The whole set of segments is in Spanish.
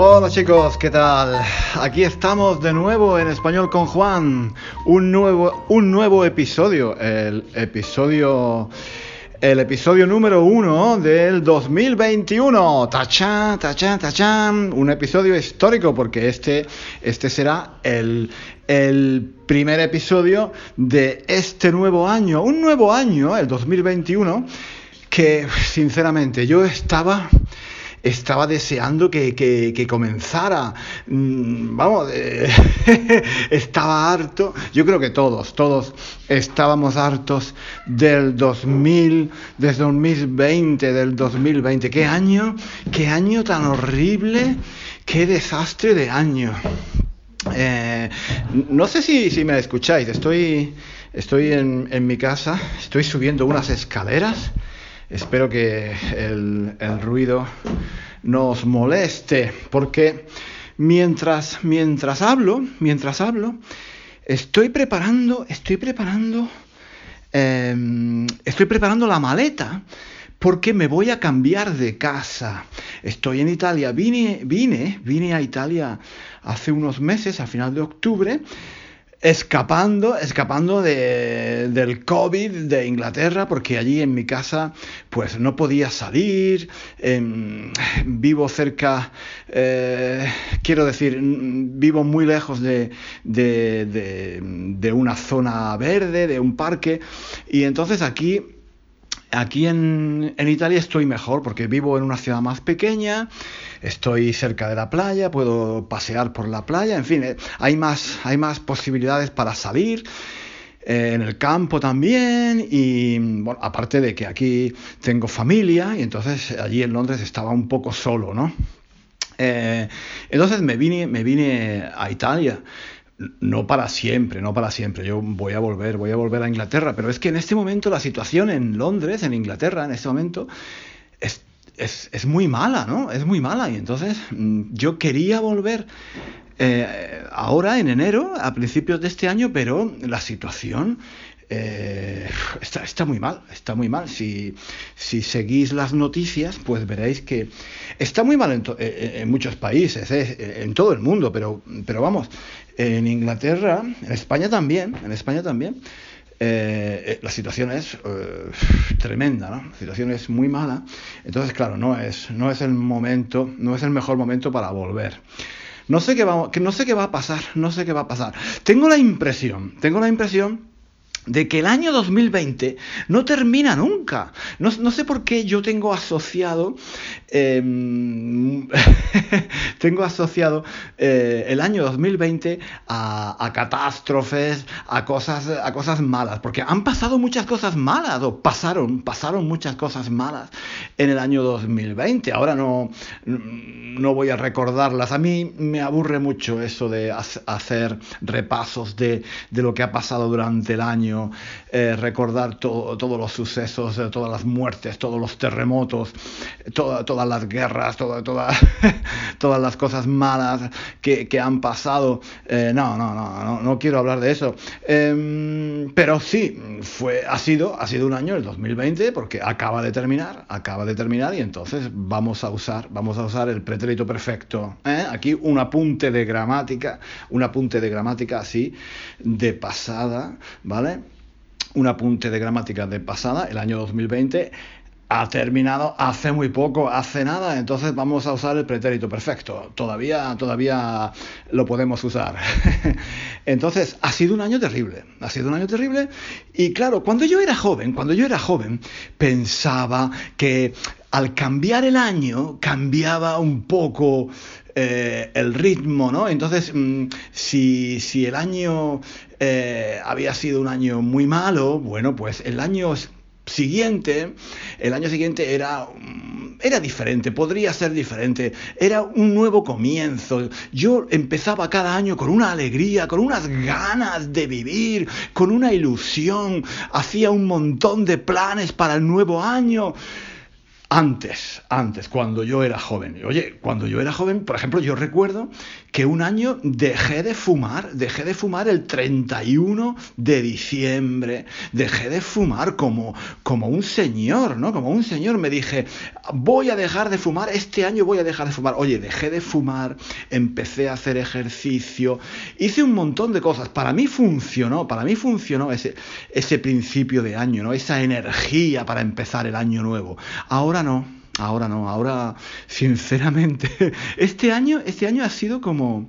Hola chicos, ¿qué tal? Aquí estamos de nuevo en Español con Juan. Un nuevo, un nuevo episodio. El episodio. El episodio número uno del 2021. Tachán, tachán, tachán. Un episodio histórico porque este, este será el, el primer episodio de este nuevo año. Un nuevo año, el 2021, que sinceramente yo estaba estaba deseando que, comenzara. Mm, vamos, eh, estaba harto. Yo creo que todos, todos estábamos hartos del 2000, del 2020, del 2020. ¿Qué año? ¿Qué año tan horrible? ¿Qué desastre de año? Eh, no sé si, si, me escucháis, estoy, estoy en, en mi casa, estoy subiendo unas escaleras. Espero que el, ruido no os moleste, porque mientras, mientras hablo, mientras hablo, estoy preparando, estoy preparando, em, estoy preparando la maleta porque me voy a cambiar de casa. Estoy en Italia, vine, vine, vine a Italia hace unos meses, a final de octubre, escapando, escapando de, del COVID de Inglaterra, porque allí en mi casa pues no podía salir, em, vivo cerca, eh, quiero decir, vivo muy lejos de, de, de una zona verde, de un parque, y entonces aquí Aquí en, en, Italia estoy mejor porque vivo en una ciudad más pequeña, estoy cerca de la playa, puedo pasear por la playa, en fin, eh, hay más, hay más posibilidades para salir. Eh, en el campo también y bueno, aparte de que aquí tengo familia y entonces allí en Londres estaba un poco solo, ¿no? Eh, entonces me vine, me vine a Italia no para siempre, no para siempre. Yo voy a volver, voy a volver a Inglaterra, pero es que en este momento la situación en Londres, en Inglaterra, en este momento, es, es, muy mala, ¿no? Es muy mala. Y entonces mm, yo quería volver eh, ahora, en enero, a principios de este año, pero la situación eh, está, está, muy mal, está muy mal. Si, si, seguís las noticias, pues veréis que está muy mal en, eh, en muchos países, en todo el mundo, pero, pero vamos, en Inglaterra, en España también, en España también, eh, eh, la situación es eh, tremenda, ¿no? La situación es muy mala. Entonces, claro, no es, no es el momento, no es el mejor momento para volver. No sé qué va, no sé qué va a pasar, no sé qué va a pasar. Tengo la impresión, tengo la impresión de que el año 2020 no termina nunca. No, sé por qué yo tengo asociado, em, tengo asociado eh, el año 2020 a, catástrofes, a cosas, a cosas malas, porque han pasado muchas cosas malas, o pasaron, pasaron muchas cosas malas en el año 2020. Ahora no, no voy a recordarlas. A mí me aburre mucho eso de hacer repasos de lo que ha pasado durante el año eh, recordar todos los sucesos, eh, todas las muertes, todos los terremotos, todas las guerras, todas las cosas malas que, han pasado. Eh, no, no, no, no, quiero hablar de eso. Em, pero sí, fue, ha, sido, ha sido un año, el 2020, porque acaba de terminar, acaba de terminar y entonces vamos a usar, vamos a usar el pretérito perfecto. Aquí un apunte de gramática, un apunte de gramática así, de pasada, ¿vale? Un apunte de gramática de pasada, el año 2020, ha terminado hace muy poco, hace nada, entonces vamos a usar el pretérito perfecto. Todavía, todavía lo podemos usar. entonces, ha sido un año terrible, ha sido un año terrible. Y claro, cuando yo era joven, cuando yo era joven, pensaba que al cambiar el año cambiaba un poco eh, el ritmo, ¿no? Entonces, mm, si, si, el año eh, había sido un año muy malo, bueno, pues el año siguiente, el año siguiente era, mm, era diferente, podría ser diferente, era un nuevo comienzo. Yo empezaba cada año con una alegría, con unas ganas de vivir, con una ilusión, hacía un montón de planes para el nuevo año. Antes, antes, cuando yo era joven. Oye, cuando yo era joven, por ejemplo, yo recuerdo que un año dejé de fumar, dejé de fumar el 31 de diciembre, dejé de fumar como, como un señor, ¿no? Como un señor. Me dije, voy a dejar de fumar, este año voy a dejar de fumar. Oye, dejé de fumar, empecé a hacer ejercicio, hice un montón de cosas. Para mí funcionó, para mí funcionó ese, ese principio de año, ¿no? Esa energía para empezar el año nuevo. Ahora no, ahora no, ahora sinceramente, este año, este año ha sido como...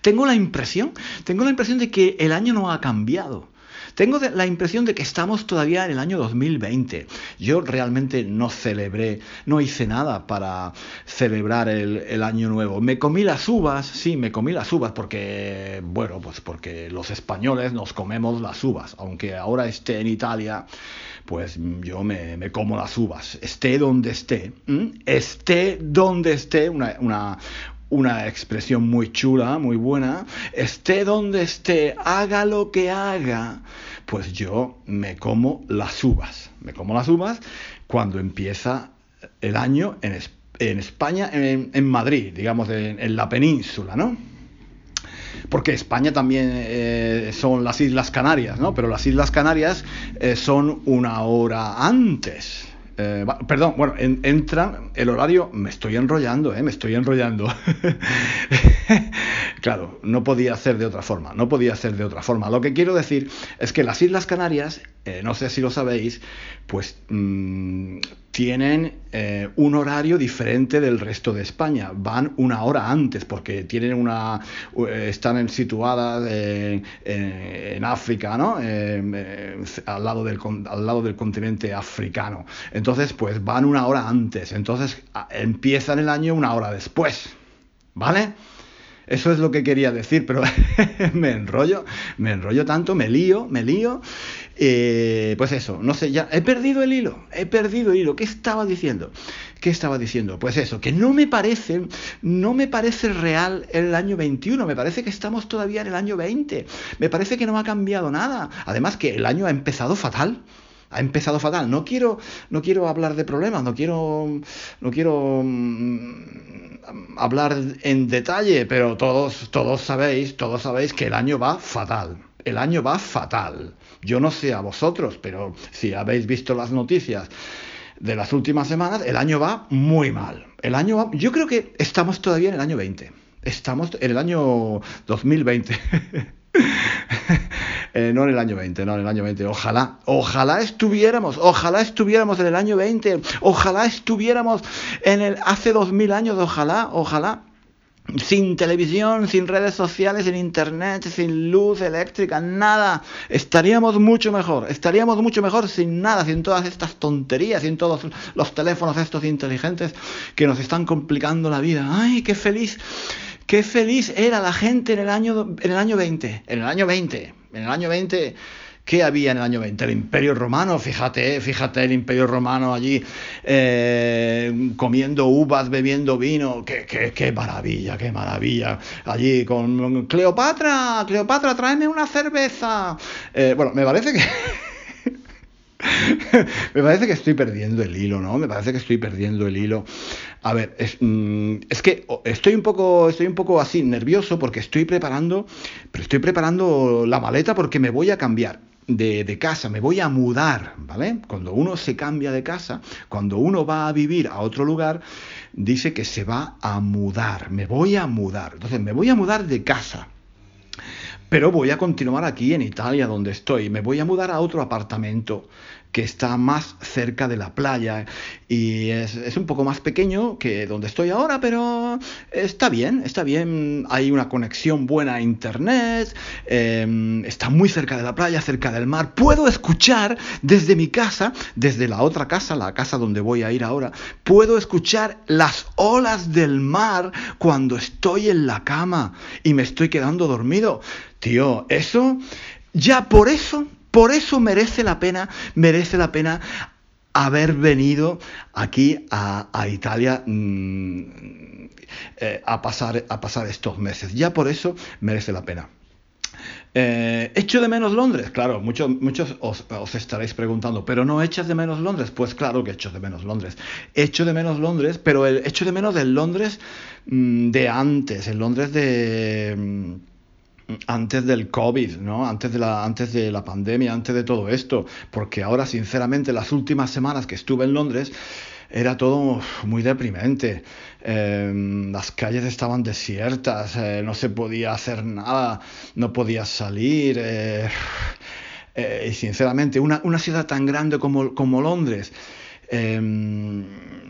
Tengo la impresión, tengo la impresión de que el año no ha cambiado. Tengo la impresión de que estamos todavía en el año 2020. Yo realmente no celebré, no hice nada para celebrar el, año nuevo. Me comí las uvas, sí, me comí las uvas porque, bueno, pues porque los españoles nos comemos las uvas, aunque ahora esté en Italia pues yo me, como las uvas, esté donde esté, esté donde esté, una, una, una expresión muy chula, muy buena, esté donde esté, haga lo que haga, pues yo me como las uvas, me como las uvas cuando empieza el año en, en España, en, en, Madrid, digamos, en, en la península, ¿no? porque España también eh, son las Islas Canarias, ¿no? Pero las Islas Canarias eh, son una hora antes. Eh, perdón, bueno, entra el horario, me estoy enrollando, ¿eh? me estoy enrollando. claro, no podía hacer de otra forma, no podía hacer de otra forma. Lo que quiero decir es que las Islas Canarias, no sé si lo sabéis, pues mm, tienen eh, un horario diferente del resto de España. Van una hora antes porque tienen una eh, están situadas en África, ¿no? Eh, al, lado del, al lado del continente africano. Entonces, pues van una hora antes. Entonces empiezan el año una hora después. ¿Vale? Eso es lo que quería decir, pero me enrollo, me enrollo tanto, me lío, me lío. Eh, pues eso, no sé, ya he perdido el hilo, he perdido el hilo. ¿Qué estaba diciendo? ¿Qué estaba diciendo? Pues eso, que no me parece, no me parece real el año 21, me parece que estamos todavía en el año 20, me parece que no ha cambiado nada. Además que el año ha empezado fatal ha empezado fatal. No quiero, no quiero hablar de problemas, no quiero, no quiero mm, hablar en detalle, pero todos, todos sabéis, todos sabéis que el año va fatal. El año va fatal. Yo no sé a vosotros, pero si habéis visto las noticias de las últimas semanas, el año va muy mal. El año va, yo creo que estamos todavía en el año 20. Estamos en el año 2020. Eh, no en el año 20, no en el año 20. Ojalá, ojalá estuviéramos, ojalá estuviéramos en el año 20, ojalá estuviéramos en el hace 2000 años, ojalá, ojalá. Sin televisión, sin redes sociales, sin internet, sin luz eléctrica, nada. Estaríamos mucho mejor. Estaríamos mucho mejor sin nada, sin todas estas tonterías, sin todos los teléfonos estos inteligentes que nos están complicando la vida. ¡Ay, qué feliz! Qué feliz era la gente en el año, en el año 20. En el año 20. En el año 20. ¿Qué había en el año 20? El Imperio Romano, fíjate, fíjate el Imperio Romano allí eh, comiendo uvas, bebiendo vino, qué, qué, qué, maravilla, qué maravilla. Allí con Cleopatra, Cleopatra, tráeme una cerveza. Eh, bueno, me parece que... me parece que estoy perdiendo el hilo, ¿no? Me parece que estoy perdiendo el hilo. A ver, es, mm, es, que estoy un poco, estoy un poco así nervioso porque estoy preparando, pero estoy preparando la maleta porque me voy a cambiar. De, de, casa, me voy a mudar, ¿vale? Cuando uno se cambia de casa, cuando uno va a vivir a otro lugar, dice que se va a mudar, me voy a mudar. Entonces, me voy a mudar de casa, pero voy a continuar aquí en Italia donde estoy, me voy a mudar a otro apartamento que está más cerca de la playa. Y es, un poco más pequeño que donde estoy ahora, pero está bien, está bien, hay una conexión buena a internet, em, está muy cerca de la playa, cerca del mar, puedo escuchar desde mi casa, desde la otra casa, la casa donde voy a ir ahora, puedo escuchar las olas del mar cuando estoy en la cama y me estoy quedando dormido. Tío, eso, ya por eso, por eso merece la pena, merece la pena haber venido aquí a, Italia mm, eh, a, pasar, a pasar estos meses. Ya por eso merece la pena. Eh, ¿Echo de menos Londres? Claro, muchos, muchos os, estaréis preguntando, ¿pero no echas de menos Londres? Pues claro que echo de menos Londres. Echo de menos Londres, pero el, echo de menos del Londres mm, de antes, el Londres de... Mm, antes del COVID, ¿no? Antes de, la, antes de la pandemia, antes de todo esto, porque ahora, sinceramente, las últimas semanas que estuve en Londres, era todo muy deprimente. Em, las calles estaban desiertas, eh, no se podía hacer nada, no podía salir. Eh, eh, y sinceramente, una, una, ciudad tan grande como, como Londres, em,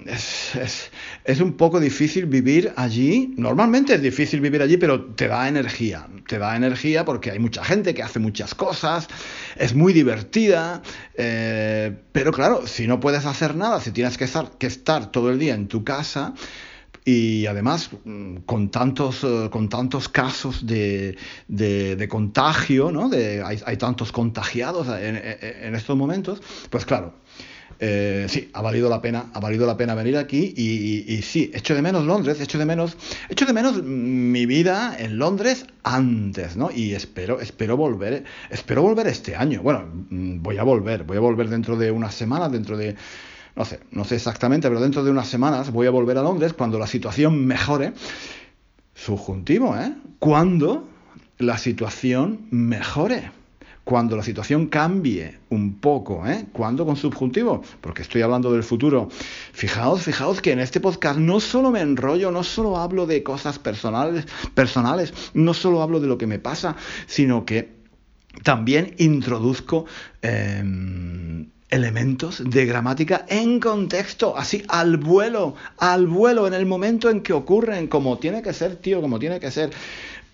es, es, un poco difícil vivir allí. Normalmente es difícil vivir allí, pero te da energía. Te da energía porque hay mucha gente que hace muchas cosas, es muy divertida. Eh, pero claro, si no puedes hacer nada, si tienes que estar, que estar todo el día en tu casa, y además mm, con tantos, eh, con tantos casos de, de, contagio, ¿no? De, hay, hay, tantos contagiados en, en, estos momentos, pues claro, eh, sí, ha valido la pena, ha valido la pena venir aquí y, sí, echo de menos Londres, echo de menos, echo de menos mi vida en Londres antes, ¿no? Y espero, espero volver, espero volver este año. Bueno, mm, voy a volver, voy a volver dentro de unas semanas, dentro de, no sé, no sé exactamente, pero dentro de unas semanas voy a volver a Londres cuando la situación mejore. Subjuntivo, ¿eh? Cuando la situación mejore cuando la situación cambie un poco, ¿eh? ¿Cuándo con subjuntivo? Porque estoy hablando del futuro. Fijaos, fijaos que en este podcast no solo me enrollo, no solo hablo de cosas personales, personales, no solo hablo de lo que me pasa, sino que también introduzco em, elementos de gramática en contexto, así al vuelo, al vuelo, en el momento en que ocurren, como tiene que ser, tío, como tiene que ser.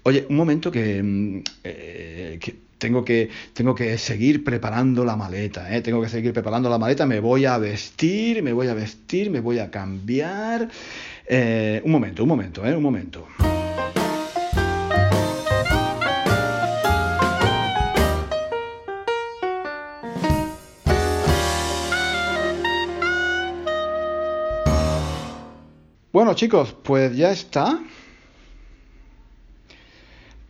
Oye, un momento que, em, eh, que tengo que, tengo que seguir preparando la maleta, ¿eh? tengo que seguir preparando la maleta, me voy a vestir, me voy a vestir, me voy a cambiar. Eh, un momento, un momento, ¿eh? un momento. Bueno chicos, pues ya está.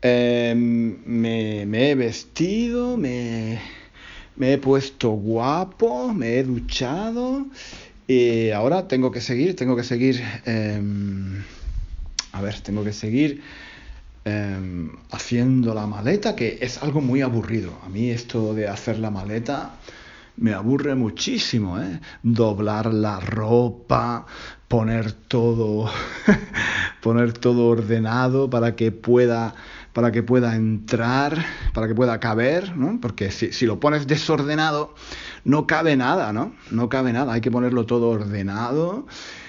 Em, me, he vestido, me, he puesto guapo, me he duchado y ahora tengo que seguir, tengo que seguir, em, a ver, tengo que seguir em, haciendo la maleta, que es algo muy aburrido. A mí esto de hacer la maleta me aburre muchísimo, ¿eh? Doblar la ropa, poner todo, poner todo ordenado para que pueda para que pueda entrar, para que pueda caber, ¿no? Porque si, si, lo pones desordenado, no cabe nada, ¿no? No cabe nada, hay que ponerlo todo ordenado.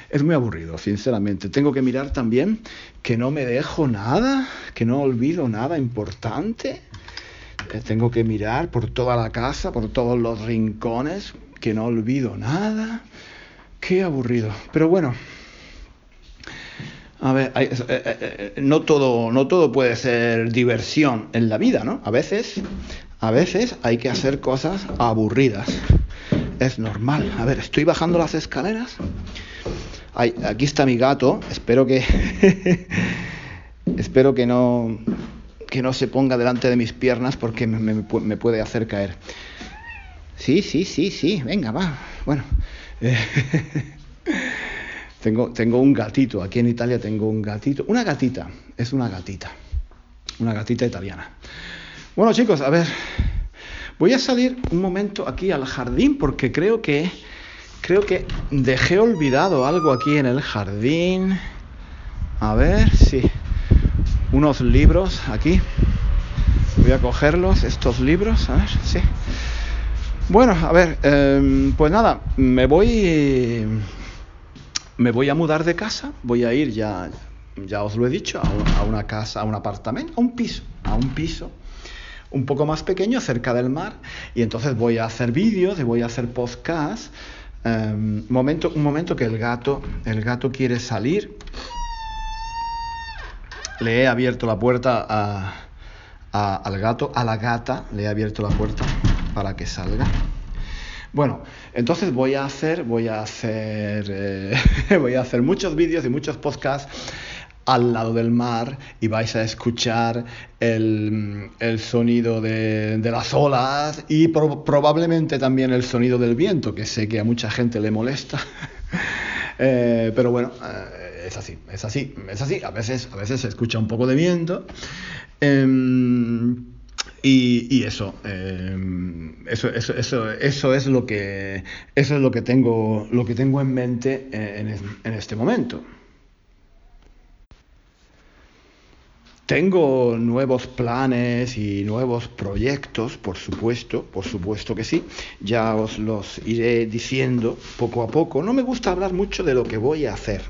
Es muy aburrido, sinceramente. Tengo que mirar también que no me dejo nada, que no olvido nada importante. Tengo que mirar por toda la casa, por todos los rincones, que no olvido nada. Qué aburrido. Pero bueno, a ver, eh, eh, eh, no, todo, no todo puede ser diversión en la vida, ¿no? A veces, a veces hay que hacer cosas aburridas. Es normal. A ver, estoy bajando las escaleras. aquí está mi gato. Espero que. espero que no. que no se ponga delante de mis piernas porque me, me puede hacer caer. Sí, sí, sí, sí. Venga, va. Bueno. Tengo, tengo un gatito, aquí en Italia tengo un gatito, una gatita, es una gatita, una gatita italiana. Bueno chicos, a ver, voy a salir un momento aquí al jardín porque creo que, creo que dejé olvidado algo aquí en el jardín. A ver, sí, unos libros aquí. Voy a cogerlos, estos libros, a ver, sí. Bueno, a ver, em, pues nada, me voy. Me voy a mudar de casa, voy a ir ya, ya os lo he dicho, a, una casa, a un apartamento, a un piso, a un piso un poco más pequeño cerca del mar y entonces voy a hacer vídeos y voy a hacer podcasts. Um, momento, un momento que el gato, el gato quiere salir. Le he abierto la puerta a, al gato, a la gata, le he abierto la puerta para que salga. Bueno, entonces voy a hacer, voy a hacer, eh, voy a hacer muchos vídeos y muchos podcasts al lado del mar y vais a escuchar el, sonido de, las olas y probablemente también el sonido del viento, que sé que a mucha gente le molesta. Eh, pero bueno, eh, es así, es así, es así. A veces, a veces se escucha un poco de viento. Em, y, eso, em, eso, eso, eso, eso, es lo que, eso es lo que tengo, lo que tengo en mente eh, en, este momento. Tengo nuevos planes y nuevos proyectos, por supuesto, por supuesto que sí. Ya os los iré diciendo poco a poco. No me gusta hablar mucho de lo que voy a hacer.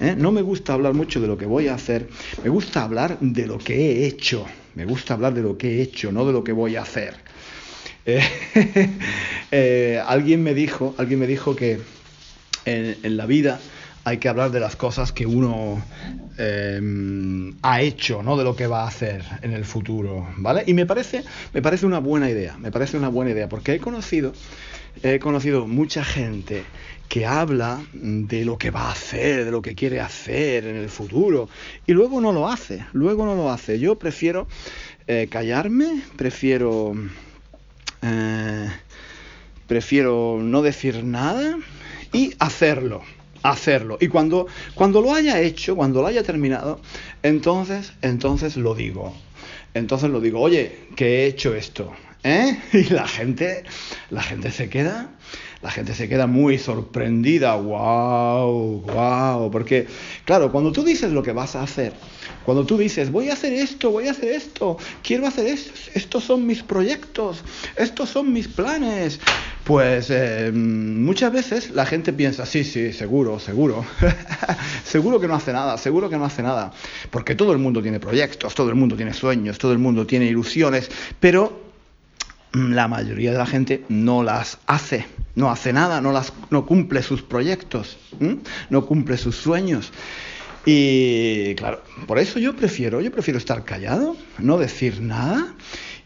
¿Eh? No me gusta hablar mucho de lo que voy a hacer. Me gusta hablar de lo que he hecho. Me gusta hablar de lo que he hecho, no de lo que voy a hacer. Eh, eh, alguien me dijo, alguien me dijo que en, la vida hay que hablar de las cosas que uno ha hecho, no de lo que va a hacer en el futuro, ¿vale? Y me parece, me parece una buena idea, me parece una buena idea, porque he conocido, he conocido mucha gente que habla de lo que va a hacer, de lo que quiere hacer en el futuro, y luego no lo hace, luego no lo hace. Yo prefiero eh, callarme, prefiero, eh, prefiero no decir nada y hacerlo hacerlo. Y cuando, cuando lo haya hecho, cuando lo haya terminado, entonces, entonces lo digo. Entonces lo digo, oye, que he hecho esto. ¿Eh? Y la gente, la gente se queda la gente se queda muy sorprendida, wow, wow, porque claro, cuando tú dices lo que vas a hacer, cuando tú dices, voy a hacer esto, voy a hacer esto, quiero hacer esto, estos son mis proyectos, estos son mis planes, pues eh, muchas veces la gente piensa, sí, sí, seguro, seguro, seguro que no hace nada, seguro que no hace nada, porque todo el mundo tiene proyectos, todo el mundo tiene sueños, todo el mundo tiene ilusiones, pero la mayoría de la gente no las hace, no hace nada, no, las, no cumple sus proyectos, no cumple sus sueños. Y claro, por eso yo prefiero, yo prefiero estar callado, no decir nada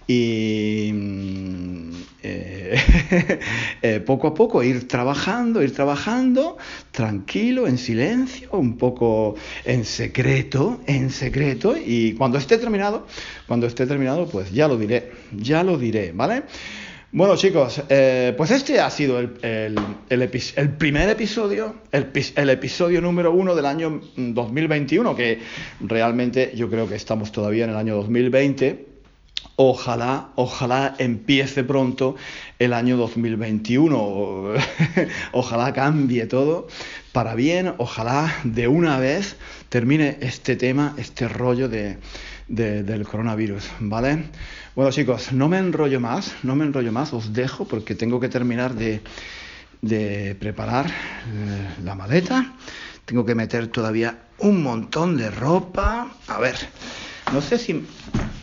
y mm, eh, eh, poco a poco ir trabajando, ir trabajando, tranquilo, en silencio, un poco en secreto, en secreto, y cuando esté terminado, cuando esté terminado, pues ya lo diré, ya lo diré, ¿vale? Bueno chicos, eh, pues este ha sido el, el, primer episodio, el, episodio número uno del año 2021, que realmente yo creo que estamos todavía en el año 2020 Ojalá, ojalá empiece pronto el año 2021. ojalá cambie todo para bien. Ojalá de una vez termine este tema, este rollo de, del coronavirus, ¿vale? Bueno chicos, no me enrollo más, no me enrollo más, os dejo porque tengo que terminar de, de preparar eh, la maleta. Tengo que meter todavía un montón de ropa. A ver, no sé si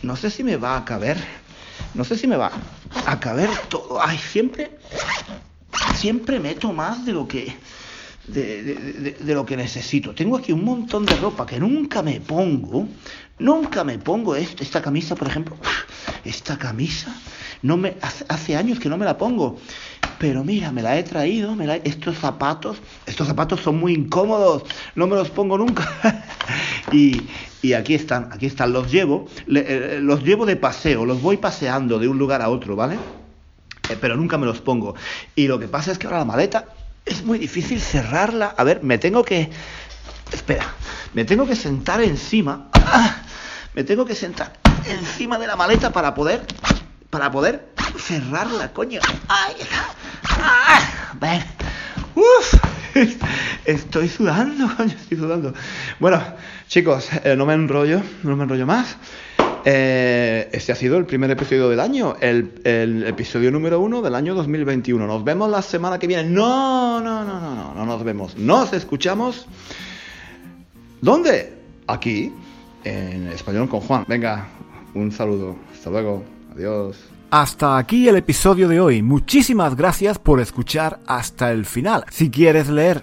no sé si me va a caber. No sé si me va a caber todo. Ay, siempre, siempre meto más de lo que, de, lo que necesito. Tengo aquí un montón de ropa que nunca me pongo. Nunca me pongo esto, esta camisa, por ejemplo. Esta camisa, no me, hace, años que no me la pongo. Pero mira, me la he traído, me estos zapatos, estos zapatos son muy incómodos, no me los pongo nunca. y, y aquí están, aquí están, los llevo, eh, los llevo de paseo, los voy paseando de un lugar a otro, ¿vale? Eh, pero nunca me los pongo. Y lo que pasa es que ahora la maleta es muy difícil cerrarla. A ver, me tengo que... Espera, me tengo que sentar encima. Me tengo que sentar encima de la maleta para poder... Para poder cerrarla, coño. ¡Ay! ¡Ay! ¡Uf! Estoy sudando, coño, estoy sudando. Bueno, chicos, eh, no me enrollo, no me enrollo más. Eh, este ha sido el primer episodio del año, el, el, episodio número uno del año 2021. Nos vemos la semana que viene. No, no, no, no, no, no nos vemos. Nos escuchamos. ¿Dónde? Aquí, en español con Juan. Venga, un saludo. Hasta luego. Adiós. Hasta aquí el episodio de hoy. Muchísimas gracias por escuchar hasta el final. Si quieres leer